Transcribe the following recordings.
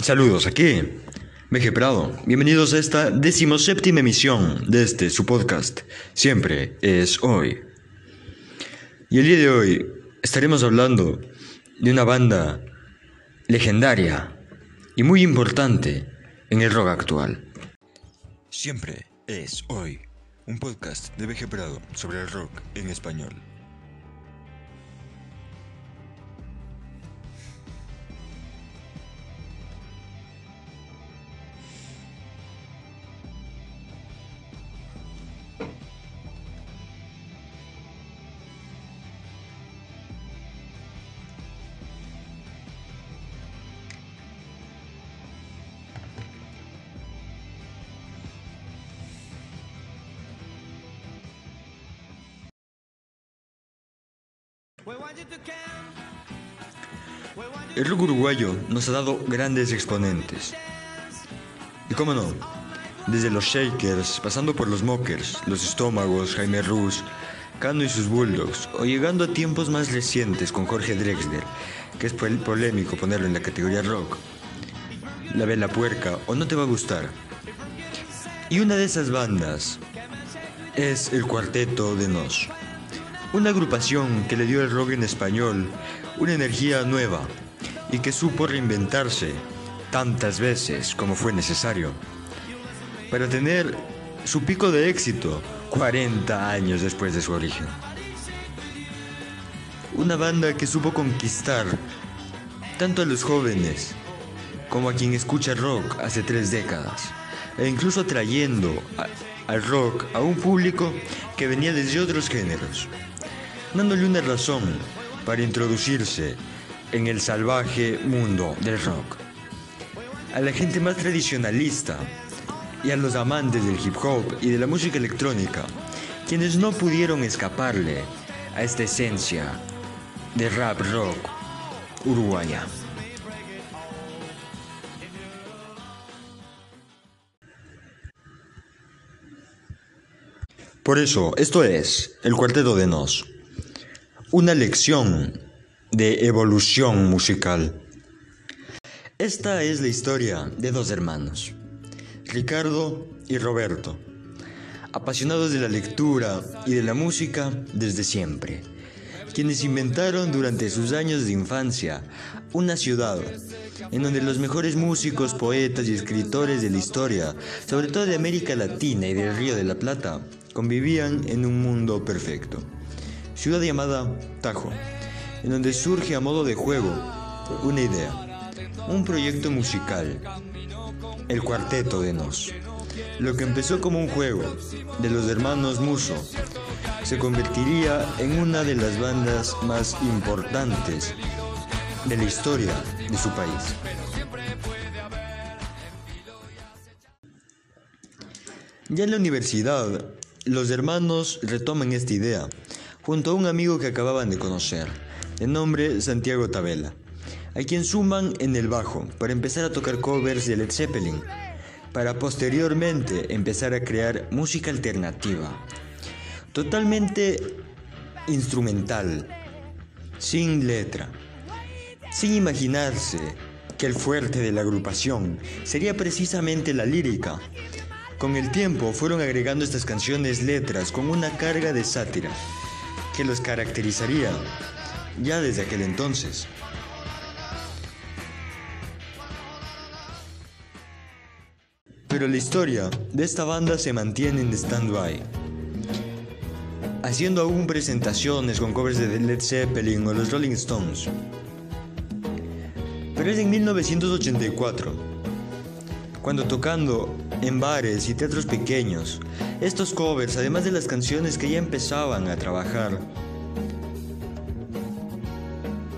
Saludos, aquí Meje Prado. Bienvenidos a esta decimoséptima emisión de este su podcast. Siempre es hoy. Y el día de hoy estaremos hablando de una banda legendaria y muy importante en el rock actual. Siempre es hoy. Un podcast de Meje Prado sobre el rock en español. El rock uruguayo nos ha dado grandes exponentes. Y cómo no, desde los Shakers, pasando por los Mockers, los Estómagos, Jaime Rus, Cano y sus Bulldogs, o llegando a tiempos más recientes con Jorge Drexler, que es polémico ponerlo en la categoría rock. La Vela Puerca o No Te Va a Gustar. Y una de esas bandas es el Cuarteto de Nos. Una agrupación que le dio al rock en español una energía nueva y que supo reinventarse tantas veces como fue necesario para tener su pico de éxito 40 años después de su origen. Una banda que supo conquistar tanto a los jóvenes como a quien escucha rock hace tres décadas, e incluso atrayendo al rock a un público que venía desde otros géneros dándole una razón para introducirse en el salvaje mundo del rock. A la gente más tradicionalista y a los amantes del hip hop y de la música electrónica, quienes no pudieron escaparle a esta esencia de rap rock uruguaya. Por eso, esto es el cuarteto de Nos una lección de evolución musical. Esta es la historia de dos hermanos, Ricardo y Roberto, apasionados de la lectura y de la música desde siempre, quienes inventaron durante sus años de infancia una ciudad en donde los mejores músicos, poetas y escritores de la historia, sobre todo de América Latina y del Río de la Plata, convivían en un mundo perfecto ciudad llamada Tajo, en donde surge a modo de juego una idea, un proyecto musical, el Cuarteto de Nos. Lo que empezó como un juego de los hermanos Muso se convertiría en una de las bandas más importantes de la historia de su país. Ya en la universidad, los hermanos retoman esta idea junto a un amigo que acababan de conocer, de nombre Santiago Tabela, a quien suman en el bajo para empezar a tocar covers de Led Zeppelin, para posteriormente empezar a crear música alternativa, totalmente instrumental, sin letra, sin imaginarse que el fuerte de la agrupación sería precisamente la lírica. Con el tiempo fueron agregando estas canciones letras con una carga de sátira, que los caracterizaría ya desde aquel entonces. Pero la historia de esta banda se mantiene en stand-by, haciendo aún presentaciones con covers de Led Zeppelin o los Rolling Stones. Pero es en 1984, cuando tocando en bares y teatros pequeños, estos covers, además de las canciones que ya empezaban a trabajar,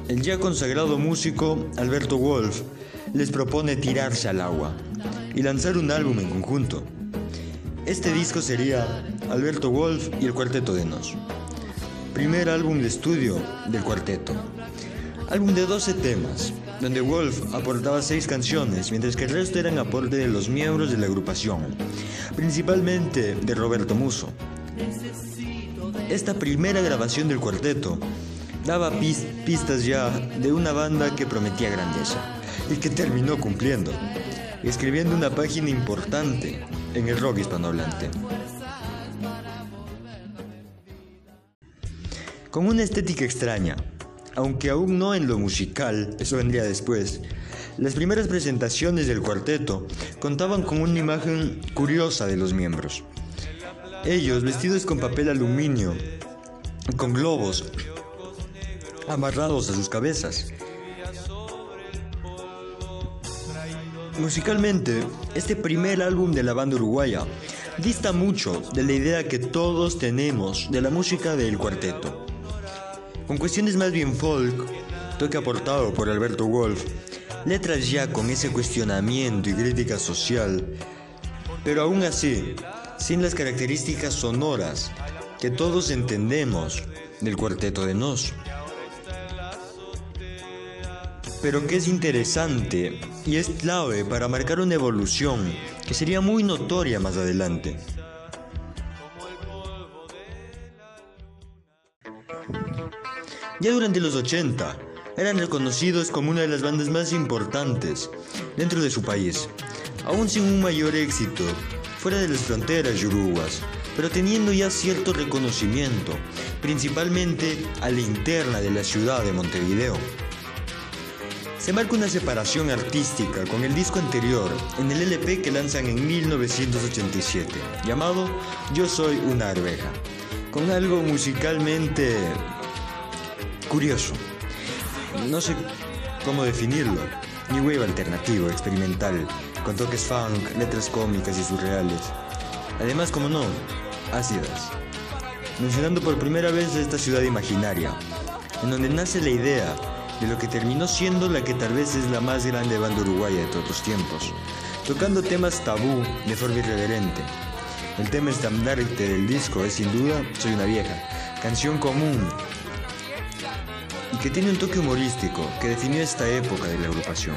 el ya consagrado músico Alberto Wolf les propone tirarse al agua y lanzar un álbum en conjunto. Este disco sería Alberto Wolf y el Cuarteto de Nos, primer álbum de estudio del cuarteto. Álbum de 12 temas, donde Wolf aportaba 6 canciones, mientras que el resto eran aporte de los miembros de la agrupación, principalmente de Roberto Muso. Esta primera grabación del cuarteto daba pistas ya de una banda que prometía grandeza y que terminó cumpliendo, escribiendo una página importante en el rock hispanohablante. Con una estética extraña, aunque aún no en lo musical, eso vendría después, las primeras presentaciones del cuarteto contaban con una imagen curiosa de los miembros. Ellos vestidos con papel aluminio, con globos amarrados a sus cabezas. Musicalmente, este primer álbum de la banda uruguaya dista mucho de la idea que todos tenemos de la música del cuarteto. Con cuestiones más bien folk, toque aportado por Alberto Wolf, letras ya con ese cuestionamiento y crítica social, pero aún así, sin las características sonoras que todos entendemos del cuarteto de Nos. Pero que es interesante y es clave para marcar una evolución que sería muy notoria más adelante. Ya durante los 80, eran reconocidos como una de las bandas más importantes dentro de su país, aún sin un mayor éxito fuera de las fronteras yuruguas, pero teniendo ya cierto reconocimiento, principalmente a la interna de la ciudad de Montevideo. Se marca una separación artística con el disco anterior en el LP que lanzan en 1987, llamado Yo Soy una Arveja, con algo musicalmente curioso. No sé cómo definirlo. New Wave alternativo, experimental, con toques funk, letras cómicas y surreales. Además, como no, ácidas. Mencionando por primera vez esta ciudad imaginaria, en donde nace la idea de lo que terminó siendo la que tal vez es la más grande banda uruguaya de todos los tiempos, tocando temas tabú de forma irreverente. El tema estandarte del disco es sin duda Soy una vieja, canción común y que tiene un toque humorístico que definió esta época de la agrupación.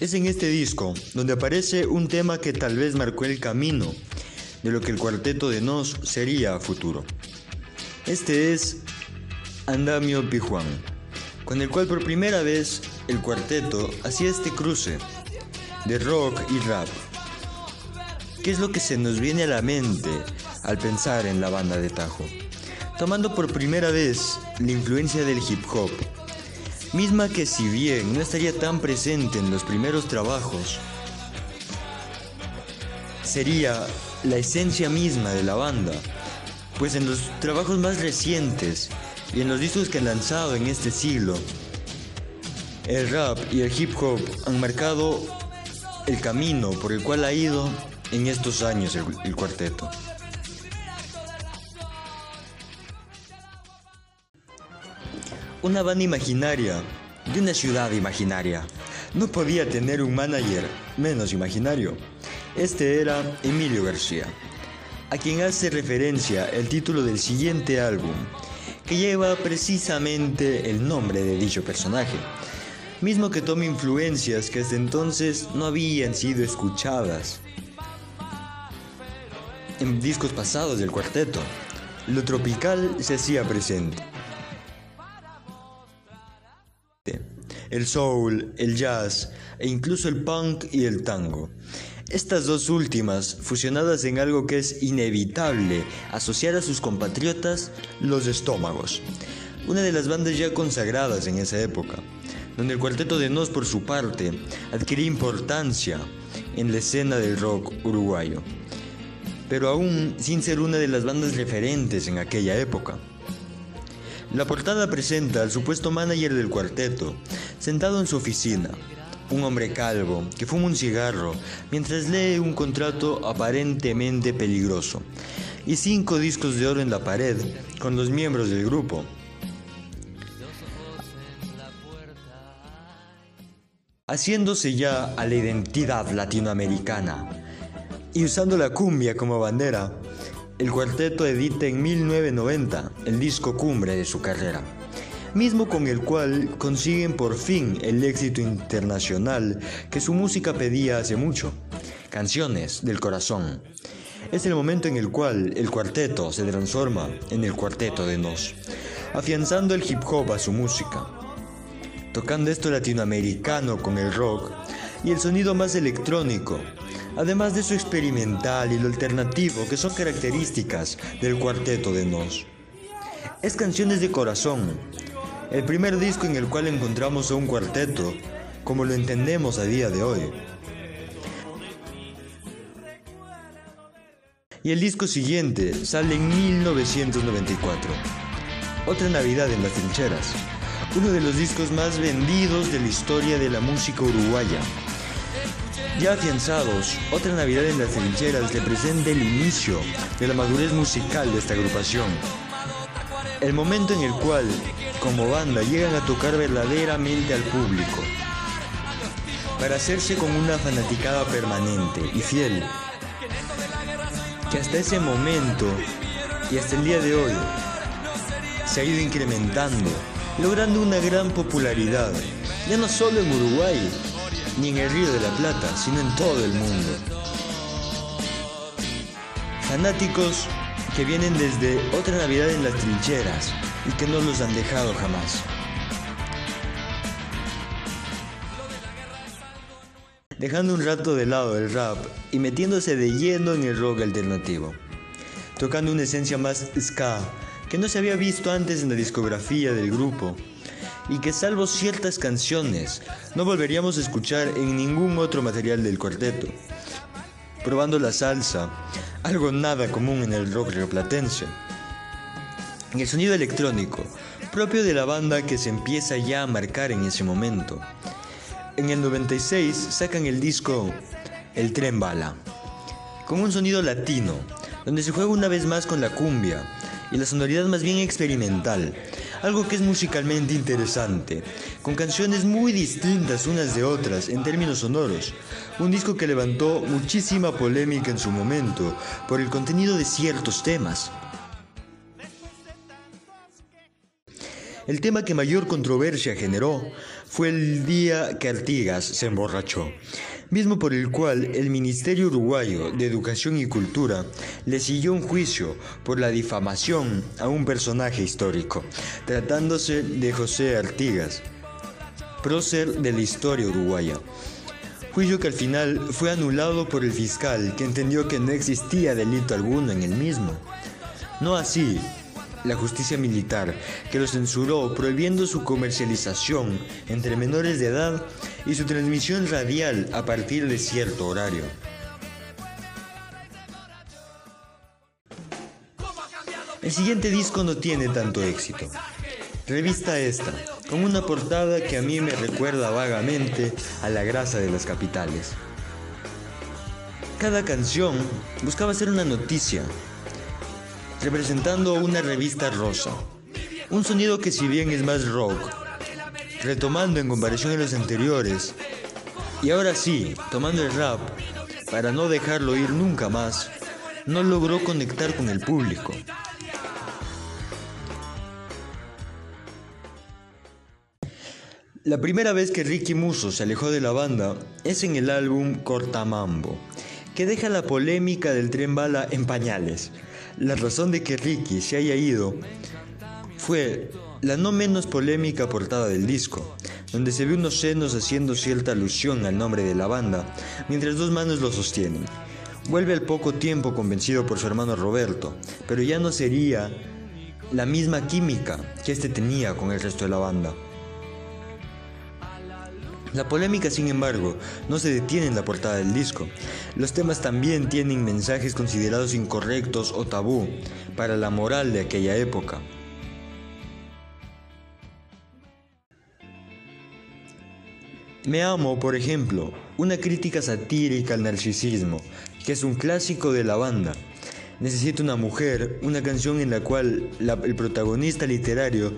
Es en este disco donde aparece un tema que tal vez marcó el camino de lo que el cuarteto de Nos sería a futuro. Este es Andamio Pijuan, con el cual por primera vez el cuarteto hacía este cruce de rock y rap. ¿Qué es lo que se nos viene a la mente al pensar en la banda de Tajo, tomando por primera vez la influencia del hip hop, misma que si bien no estaría tan presente en los primeros trabajos, sería la esencia misma de la banda, pues en los trabajos más recientes y en los discos que han lanzado en este siglo, el rap y el hip hop han marcado el camino por el cual ha ido en estos años el, el cuarteto. Una banda imaginaria de una ciudad imaginaria. No podía tener un manager menos imaginario. Este era Emilio García, a quien hace referencia el título del siguiente álbum, que lleva precisamente el nombre de dicho personaje, mismo que toma influencias que hasta entonces no habían sido escuchadas en discos pasados del cuarteto. Lo tropical se hacía presente. El soul, el jazz e incluso el punk y el tango. Estas dos últimas, fusionadas en algo que es inevitable asociar a sus compatriotas, los estómagos, una de las bandas ya consagradas en esa época, donde el cuarteto de Nos por su parte adquiría importancia en la escena del rock uruguayo, pero aún sin ser una de las bandas referentes en aquella época. La portada presenta al supuesto manager del cuarteto, sentado en su oficina, un hombre calvo que fuma un cigarro mientras lee un contrato aparentemente peligroso, y cinco discos de oro en la pared con los miembros del grupo. Haciéndose ya a la identidad latinoamericana y usando la cumbia como bandera, el cuarteto edita en 1990 el disco cumbre de su carrera, mismo con el cual consiguen por fin el éxito internacional que su música pedía hace mucho, Canciones del Corazón. Es el momento en el cual el cuarteto se transforma en el cuarteto de Nos, afianzando el hip hop a su música, tocando esto latinoamericano con el rock y el sonido más electrónico, además de su experimental y lo alternativo que son características del cuarteto de Nos. Es Canciones de Corazón, el primer disco en el cual encontramos a un cuarteto como lo entendemos a día de hoy. Y el disco siguiente sale en 1994. Otra Navidad en las trincheras, uno de los discos más vendidos de la historia de la música uruguaya. Ya afianzados, Otra Navidad en las trincheras representa el inicio de la madurez musical de esta agrupación. El momento en el cual, como banda, llegan a tocar verdaderamente al público para hacerse con una fanaticada permanente y fiel, que hasta ese momento y hasta el día de hoy se ha ido incrementando, logrando una gran popularidad, ya no solo en Uruguay, ni en el Río de la Plata, sino en todo el mundo. Fanáticos que vienen desde otra Navidad en las trincheras y que no los han dejado jamás. dejando un rato de lado el rap y metiéndose de lleno en el rock alternativo, tocando una esencia más ska que no se había visto antes en la discografía del grupo y que salvo ciertas canciones no volveríamos a escuchar en ningún otro material del cuarteto. Probando la salsa, algo nada común en el rock rioplatense. El sonido electrónico, propio de la banda que se empieza ya a marcar en ese momento. En el 96 sacan el disco El tren bala, con un sonido latino, donde se juega una vez más con la cumbia y la sonoridad más bien experimental, algo que es musicalmente interesante, con canciones muy distintas unas de otras en términos sonoros, un disco que levantó muchísima polémica en su momento por el contenido de ciertos temas. El tema que mayor controversia generó fue el día que Artigas se emborrachó, mismo por el cual el Ministerio Uruguayo de Educación y Cultura le siguió un juicio por la difamación a un personaje histórico, tratándose de José Artigas, prócer de la historia uruguaya. Juicio que al final fue anulado por el fiscal, que entendió que no existía delito alguno en el mismo. No así la justicia militar, que lo censuró prohibiendo su comercialización entre menores de edad y su transmisión radial a partir de cierto horario. El siguiente disco no tiene tanto éxito. Revista esta, con una portada que a mí me recuerda vagamente a la grasa de las capitales. Cada canción buscaba ser una noticia, representando una revista rosa. Un sonido que si bien es más rock, retomando en comparación a los anteriores, y ahora sí, tomando el rap, para no dejarlo ir nunca más, no logró conectar con el público. La primera vez que Ricky Musso se alejó de la banda es en el álbum Cortamambo, que deja la polémica del tren bala en pañales. La razón de que Ricky se haya ido fue la no menos polémica portada del disco, donde se ve unos senos haciendo cierta alusión al nombre de la banda, mientras dos manos lo sostienen. Vuelve al poco tiempo convencido por su hermano Roberto, pero ya no sería la misma química que este tenía con el resto de la banda. La polémica, sin embargo, no se detiene en la portada del disco. Los temas también tienen mensajes considerados incorrectos o tabú para la moral de aquella época. Me amo, por ejemplo, una crítica satírica al narcisismo, que es un clásico de la banda. Necesito una mujer, una canción en la cual el protagonista literario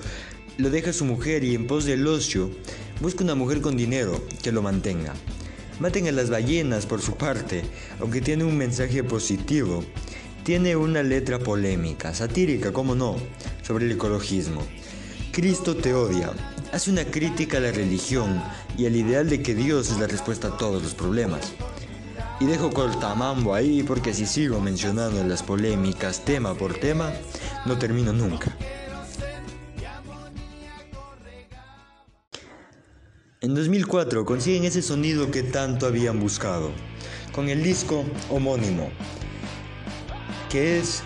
lo deja su mujer y en pos del ocio busca una mujer con dinero que lo mantenga. Maten a las ballenas por su parte, aunque tiene un mensaje positivo. Tiene una letra polémica, satírica, como no, sobre el ecologismo. Cristo te odia. Hace una crítica a la religión y al ideal de que Dios es la respuesta a todos los problemas. Y dejo cortamambo ahí porque si sigo mencionando las polémicas tema por tema, no termino nunca. En 2004 consiguen ese sonido que tanto habían buscado, con el disco homónimo, que es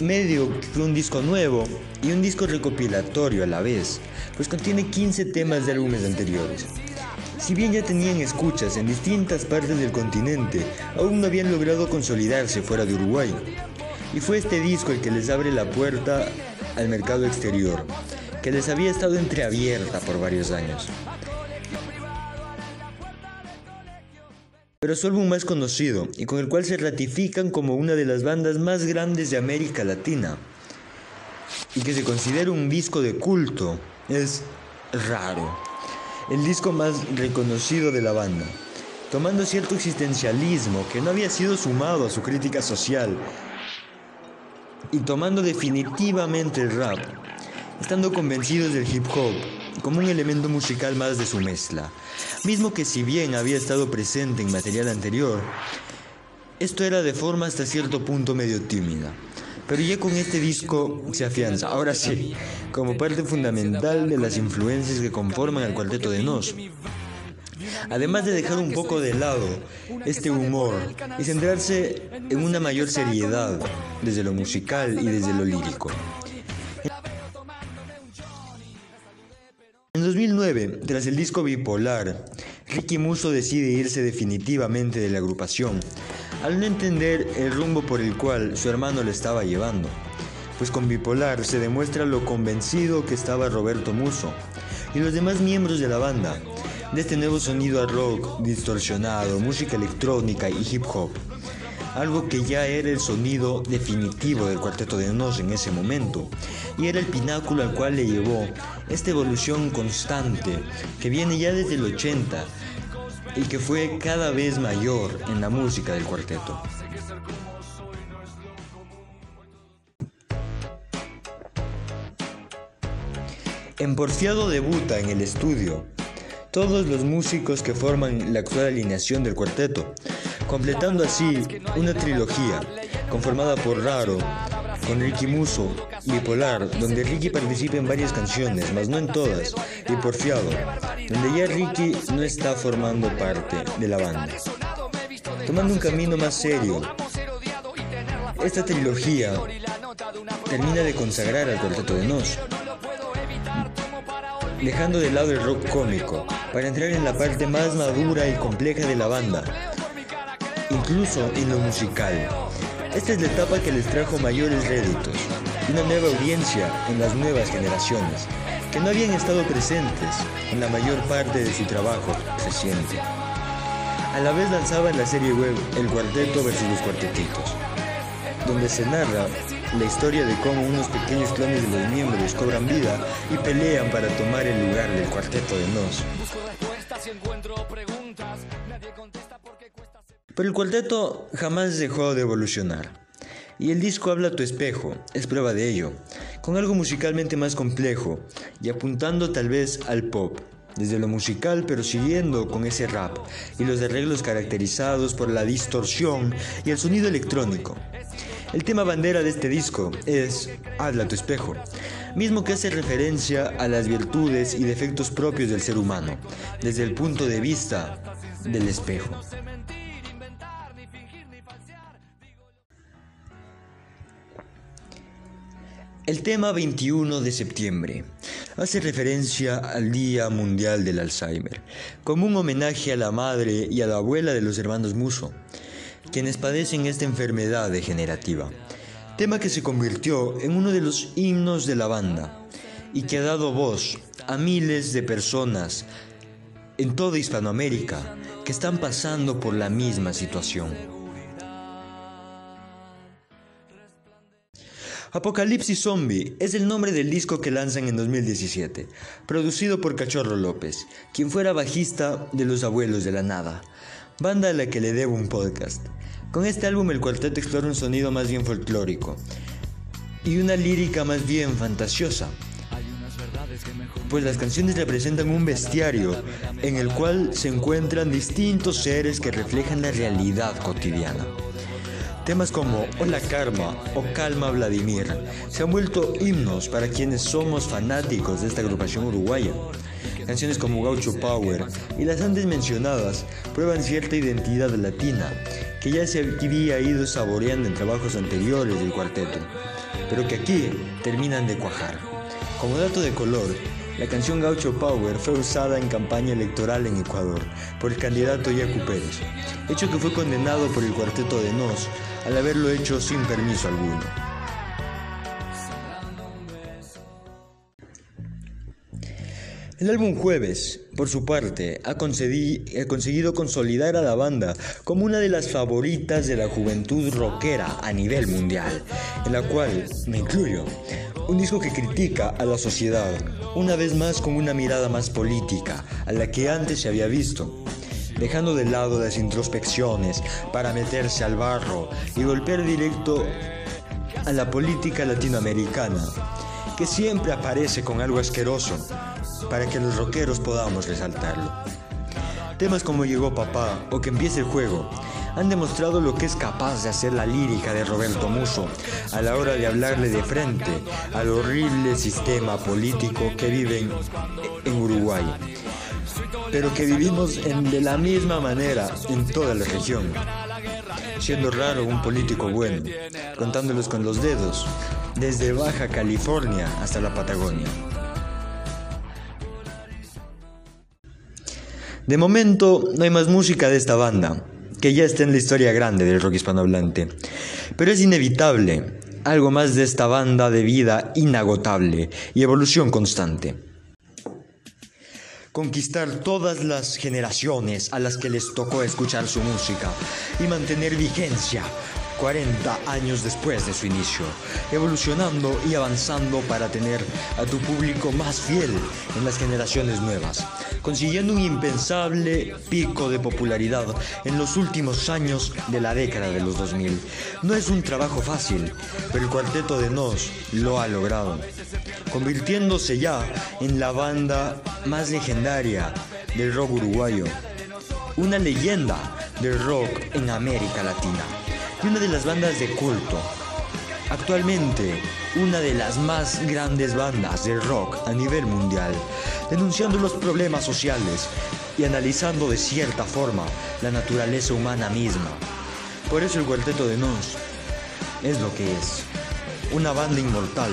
medio un disco nuevo y un disco recopilatorio a la vez, pues contiene 15 temas de álbumes anteriores. Si bien ya tenían escuchas en distintas partes del continente, aún no habían logrado consolidarse fuera de Uruguay. Y fue este disco el que les abre la puerta al mercado exterior, que les había estado entreabierta por varios años. Pero su álbum más conocido y con el cual se ratifican como una de las bandas más grandes de América Latina y que se considera un disco de culto es Raro, el disco más reconocido de la banda, tomando cierto existencialismo que no había sido sumado a su crítica social y tomando definitivamente el rap, estando convencidos del hip hop como un elemento musical más de su mezcla, mismo que si bien había estado presente en material anterior, esto era de forma hasta cierto punto medio tímida. Pero ya con este disco se afianza, ahora sí, como parte fundamental de las influencias que conforman el cuarteto de Nos. Además de dejar un poco de lado este humor y centrarse en una mayor seriedad desde lo musical y desde lo lírico. En 2009, tras el disco Bipolar, Ricky Musso decide irse definitivamente de la agrupación, al no entender el rumbo por el cual su hermano le estaba llevando. Pues con Bipolar se demuestra lo convencido que estaba Roberto Musso y los demás miembros de la banda de este nuevo sonido a rock distorsionado, música electrónica y hip hop algo que ya era el sonido definitivo del cuarteto de Nos en ese momento, y era el pináculo al cual le llevó esta evolución constante que viene ya desde el 80 y que fue cada vez mayor en la música del cuarteto. En Porfiado debuta en el estudio todos los músicos que forman la actual alineación del cuarteto, completando así una trilogía conformada por Raro, con Ricky Muso, Bipolar, donde Ricky participa en varias canciones, mas no en todas, y Porfiado, donde ya Ricky no está formando parte de la banda. Tomando un camino más serio, esta trilogía termina de consagrar al cuarteto de Nos, dejando de lado el rock cómico para entrar en la parte más madura y compleja de la banda, incluso en lo musical. Esta es la etapa que les trajo mayores réditos, una nueva audiencia en las nuevas generaciones, que no habían estado presentes en la mayor parte de su trabajo reciente. A la vez lanzaban la serie web El Cuarteto versus los Cuartetitos, donde se narra la historia de cómo unos pequeños clones de los miembros cobran vida y pelean para tomar el lugar del cuarteto de Nos. Pero el cuarteto jamás dejó de evolucionar. Y el disco Habla tu espejo es prueba de ello, con algo musicalmente más complejo y apuntando tal vez al pop, desde lo musical pero siguiendo con ese rap y los arreglos caracterizados por la distorsión y el sonido electrónico. El tema bandera de este disco es Habla tu espejo, mismo que hace referencia a las virtudes y defectos propios del ser humano, desde el punto de vista del espejo. El tema 21 de septiembre hace referencia al Día Mundial del Alzheimer, como un homenaje a la madre y a la abuela de los hermanos Muso, quienes padecen esta enfermedad degenerativa, tema que se convirtió en uno de los himnos de la banda y que ha dado voz a miles de personas en toda Hispanoamérica que están pasando por la misma situación. Apocalipsis Zombie es el nombre del disco que lanzan en 2017, producido por Cachorro López, quien fuera bajista de Los Abuelos de la Nada, banda a la que le debo un podcast. Con este álbum el cuarteto explora un sonido más bien folclórico y una lírica más bien fantasiosa, pues las canciones representan un bestiario en el cual se encuentran distintos seres que reflejan la realidad cotidiana. Temas como Hola Karma o Calma Vladimir se han vuelto himnos para quienes somos fanáticos de esta agrupación uruguaya, Canciones como Gaucho Power y las antes mencionadas prueban cierta identidad latina que ya se había ido saboreando en trabajos anteriores del cuarteto, pero que aquí terminan de cuajar. Como dato de color, la canción Gaucho Power fue usada en campaña electoral en Ecuador por el candidato Yacu Pérez, hecho que fue condenado por el cuarteto de Nos al haberlo hecho sin permiso alguno. El álbum Jueves, por su parte, ha, conseguido consolidar a la banda como una de las favoritas de la juventud rockera a nivel mundial, en la cual me incluyo. Un disco que critica a la sociedad, una vez más con una mirada más política, a la que antes se había visto dejando de lado las introspecciones para meterse al barro y golpear directo a la política latinoamericana, que siempre aparece con algo asqueroso, para que los rockeros podamos resaltarlo. Temas como Llegó Papá o Que empiece el juego han demostrado lo que es capaz de hacer la lírica de Roberto Muso a la hora de hablarle de frente al horrible sistema político que viven en Uruguay, pero que vivimos de la misma manera en toda la región, siendo raro un político bueno, contándolos con los dedos, desde Baja California hasta la Patagonia. De momento no hay más música de esta banda, que ya está en la historia grande del rock hispanohablante, pero es inevitable algo más de esta banda de vida inagotable y evolución constante. Conquistar todas las generaciones a las que les tocó escuchar su música y mantener vigencia 40 años después de su inicio, evolucionando y avanzando para tener a tu público más fiel en las generaciones nuevas, consiguiendo un impensable pico de popularidad en los últimos años de la década de los 2000. No es un trabajo fácil, pero el cuarteto de Nos lo ha logrado, convirtiéndose ya en la banda más legendaria del rock uruguayo, una leyenda del rock en América Latina y una de las bandas de culto. Actualmente, una de las más grandes bandas de rock a nivel mundial, denunciando los problemas sociales y analizando de cierta forma la naturaleza humana misma. Por eso el Cuarteto de Nos es lo que es, una banda inmortal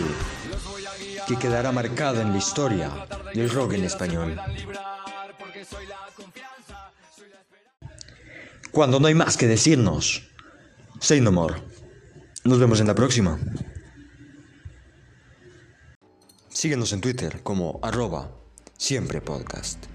que quedará marcada en la historia del rock en español. Cuando no hay más que decirnos, Say no more. Nos vemos en la próxima. Síguenos en Twitter como arroba siempre podcast.